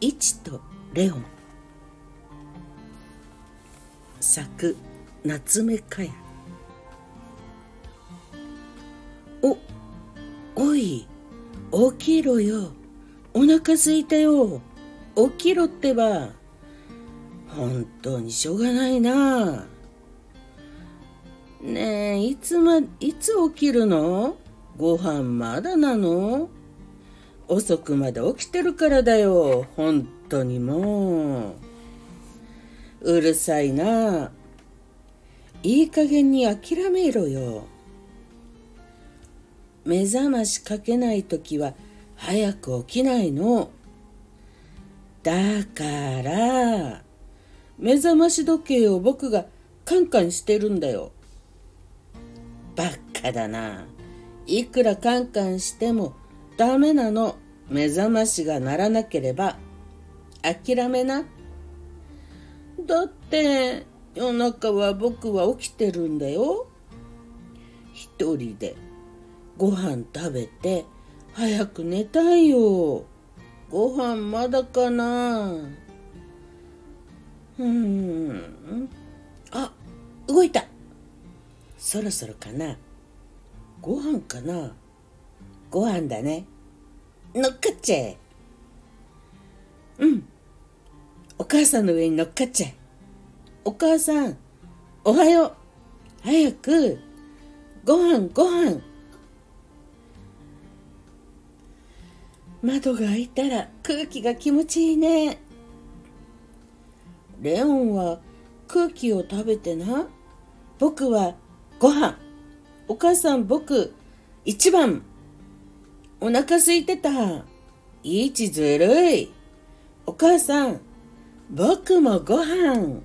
チとレオン。作夏目かや。おおい起きろよ。お腹すいたよ。起きろってば。本当にしょうがないな。ねえいつまいつ起きるの？ご飯まだなの？遅くまで起きてるからだよ。本当にもう。うるさいな。いい加減に諦めろよ。目覚ましかけないときは早く起きないの。だから目覚まし時計を僕がカンカンしてるんだよ。バカだな。いくらカンカンしてもダメなの。目覚ましが鳴らなければ諦めな。だって夜中は僕は起きてるんだよ。一人で。ご飯食べて早く寝たいよ。ご飯まだかな。うん。あ動いた。そろそろかな。ご飯かな。ご飯だね。乗っかっちゃえ。うん。お母さんの上に乗っかっちゃえ。お母さんおはよう。早くご飯ご飯。窓が開いたら空気が気持ちいいね。レオンは空気を食べてな。僕はご飯。お母さん僕一番。お腹空いてた。いちずるい。お母さん僕もご飯。